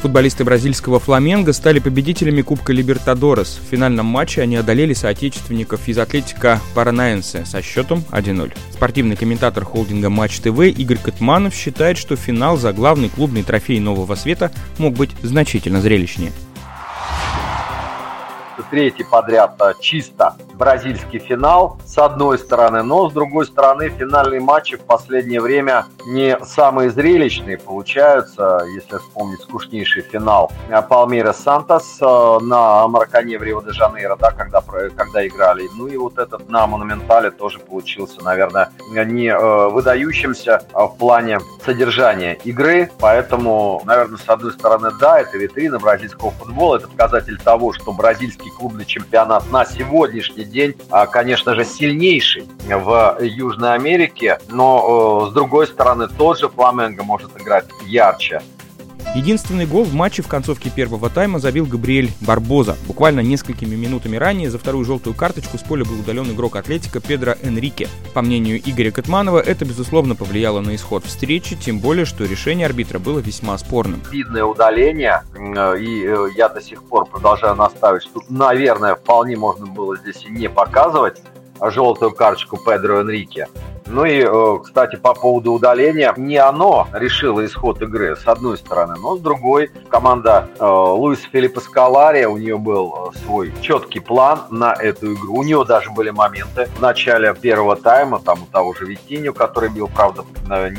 Футболисты бразильского «Фламенго» стали победителями Кубка Либертадорес. В финальном матче они одолели соотечественников из Атлетика Паранаенсе со счетом 1-0. Спортивный комментатор холдинга «Матч ТВ» Игорь Катманов считает, что финал за главный клубный трофей Нового Света мог быть значительно зрелищнее третий подряд а, чисто бразильский финал, с одной стороны, но с другой стороны финальные матчи в последнее время не самые зрелищные получаются, если вспомнить скучнейший финал Палмейра Сантос а, на Маракане в Рио-де-Жанейро, да, когда, когда играли. Ну и вот этот на Монументале тоже получился, наверное, не а, выдающимся в плане содержания игры, поэтому, наверное, с одной стороны, да, это витрина бразильского футбола, это показатель того, что бразильский клубный чемпионат на сегодняшний день, а, конечно же, сильнейший в Южной Америке, но э, с другой стороны, тот же Фламенго может играть ярче. Единственный гол в матче в концовке первого тайма забил Габриэль Барбоза. Буквально несколькими минутами ранее за вторую желтую карточку с поля был удален игрок Атлетика Педро Энрике. По мнению Игоря Катманова, это, безусловно, повлияло на исход встречи, тем более, что решение арбитра было весьма спорным. Видное удаление, э, и э, я до сих пор продолжаю наставить, что, наверное, вполне можно было здесь и не показывать желтую карточку Педро Энрике. Ну и, э, кстати, по поводу удаления, не оно решило исход игры, с одной стороны, но с другой, команда э, Луиса Филиппа Скалария, у нее был э, свой четкий план на эту игру. У нее даже были моменты в начале первого тайма, там у того же Витиню, который бил, правда,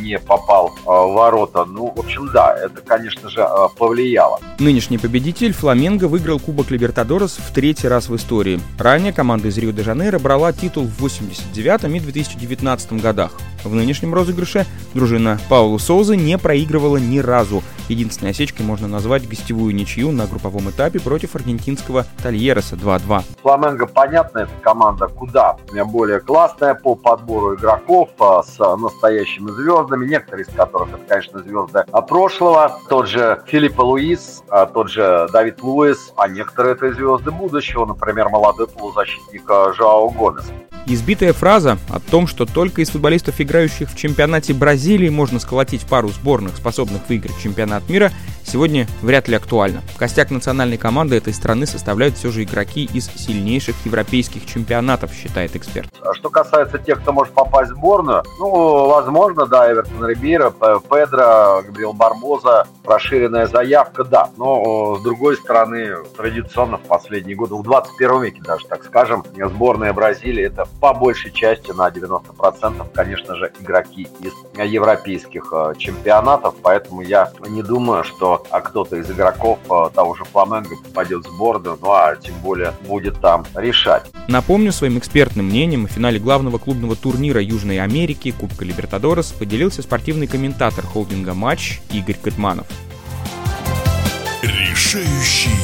не попал в ворота. Ну, в общем, да, это, конечно же, повлияло. Нынешний победитель Фламенго выиграл Кубок Либертадорес в третий раз в истории. Ранее команда из Рио-де-Жанейро брала титул в 89 и 2019 годах. В нынешнем розыгрыше дружина Паулу Соуза не проигрывала ни разу. Единственной осечкой можно назвать гостевую ничью на групповом этапе против аргентинского Тольереса 2-2. Фламенго, понятно, это команда куда более классная по подбору игроков а, с настоящими звездами, некоторые из которых это, конечно, звезды прошлого. Тот же Филиппо Луис, а, тот же Давид Луис, а некоторые это звезды будущего, например, молодой полузащитник а, Жао Гомес. Избитая фраза о том, что только из футболистов, играющих в чемпионате Бразилии, можно сколотить пару сборных, способных выиграть чемпионат мира, сегодня вряд ли актуальна. Костяк национальной команды этой страны составляют все же игроки из сильнейших европейских чемпионатов, считает эксперт. А что касается тех, кто может попасть в сборную, ну, возможно, да, Эвертон Рибейро, Педро, Габриэл Барбоза, расширенная заявка, да. Но, с другой стороны, традиционно в последние годы, в 21 веке даже, так скажем, сборная Бразилии это по большей части на 90%, конечно же, игроки из европейских э, чемпионатов, поэтому я не думаю, что а, кто-то из игроков э, того же Фламенго попадет в сборную, ну а тем более будет там решать. Напомню, своим экспертным мнением в финале главного клубного турнира Южной Америки Кубка Либертадорес поделился спортивный комментатор холдинга «Матч» Игорь Катманов. Решающий